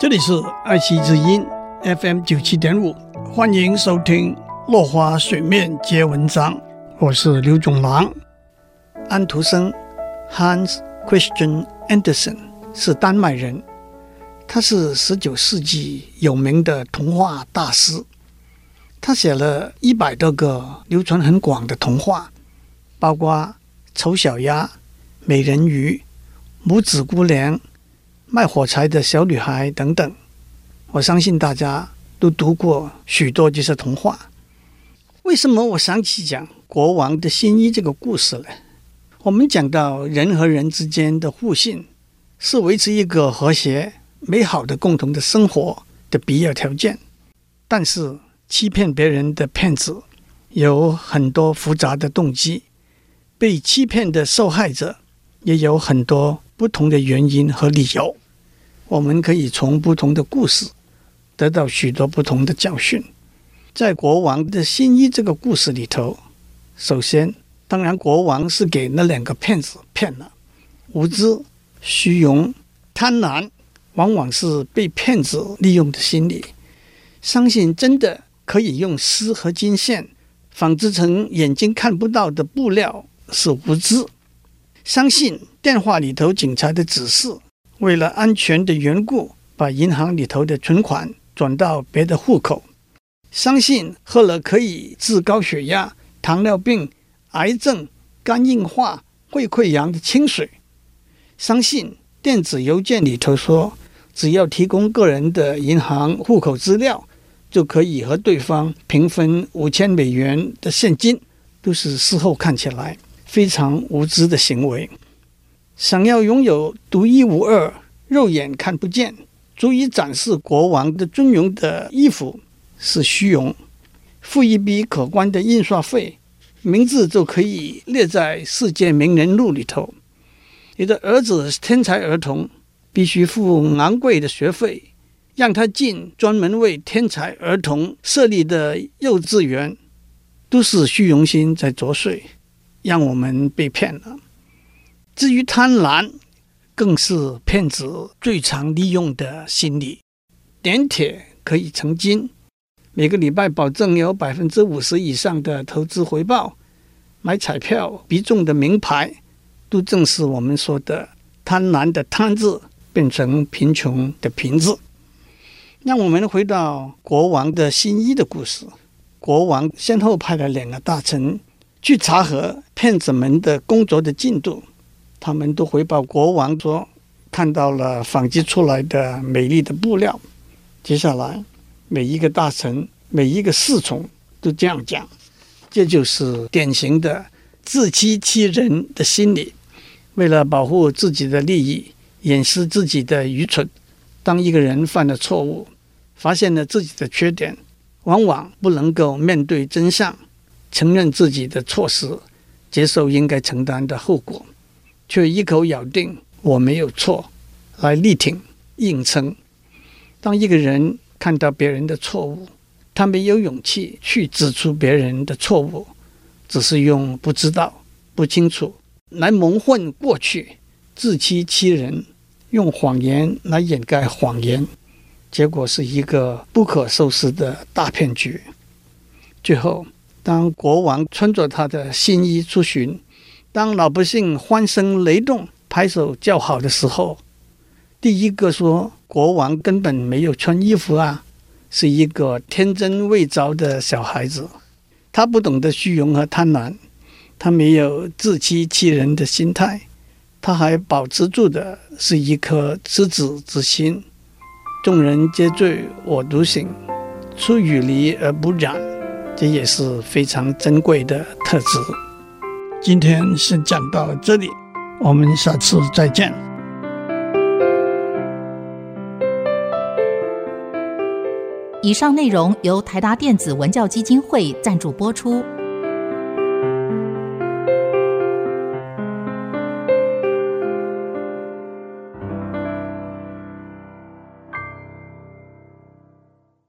这里是爱惜之音 FM 九七点五，欢迎收听《落花水面皆文章》，我是刘总郎。安徒生 Hans Christian Andersen 是丹麦人，他是十九世纪有名的童话大师。他写了一百多个流传很广的童话，包括《丑小鸭》《美人鱼》《拇指姑娘》。卖火柴的小女孩等等，我相信大家都读过许多这些童话。为什么我想起讲国王的新衣这个故事呢？我们讲到人和人之间的互信是维持一个和谐美好的共同的生活的必要条件，但是欺骗别人的骗子有很多复杂的动机，被欺骗的受害者也有很多。不同的原因和理由，我们可以从不同的故事得到许多不同的教训。在国王的新衣这个故事里头，首先，当然国王是给那两个骗子骗了。无知、虚荣、贪婪，往往是被骗子利用的心理。相信真的可以用丝和金线纺织成眼睛看不到的布料，是无知。相信电话里头警察的指示，为了安全的缘故，把银行里头的存款转到别的户口。相信喝了可以治高血压、糖尿病、癌症、肝硬化、胃溃疡的清水。相信电子邮件里头说，只要提供个人的银行户口资料，就可以和对方平分五千美元的现金，都是事后看起来。非常无知的行为，想要拥有独一无二、肉眼看不见、足以展示国王的尊荣的衣服是虚荣。付一笔可观的印刷费，名字就可以列在世界名人录里头。你的儿子是天才儿童，必须付昂贵的学费，让他进专门为天才儿童设立的幼稚园，都是虚荣心在作祟。让我们被骗了。至于贪婪，更是骗子最常利用的心理。点铁可以成金，每个礼拜保证有百分之五十以上的投资回报，买彩票必中的名牌，都正是我们说的贪婪的贪字变成贫穷的贫字。让我们回到国王的新衣的故事。国王先后派了两个大臣。去查核骗子们的工作的进度，他们都回报国王说，看到了纺织出来的美丽的布料。接下来，每一个大臣、每一个侍从都这样讲，这就是典型的自欺欺人的心理。为了保护自己的利益，掩饰自己的愚蠢。当一个人犯了错误，发现了自己的缺点，往往不能够面对真相。承认自己的错失，接受应该承担的后果，却一口咬定我没有错，来力挺硬撑。当一个人看到别人的错误，他没有勇气去指出别人的错误，只是用不知道、不清楚来蒙混过去，自欺欺人，用谎言来掩盖谎言，结果是一个不可收拾的大骗局。最后。当国王穿着他的新衣出巡，当老百姓欢声雷动、拍手叫好的时候，第一个说国王根本没有穿衣服啊，是一个天真未着的小孩子。他不懂得虚荣和贪婪，他没有自欺欺人的心态，他还保持住的是一颗赤子之心。众人皆醉我独醒，出淤泥而不染。这也是非常珍贵的特质。今天先讲到这里，我们下次再见。以上内容由台达电子文教基金会赞助播出。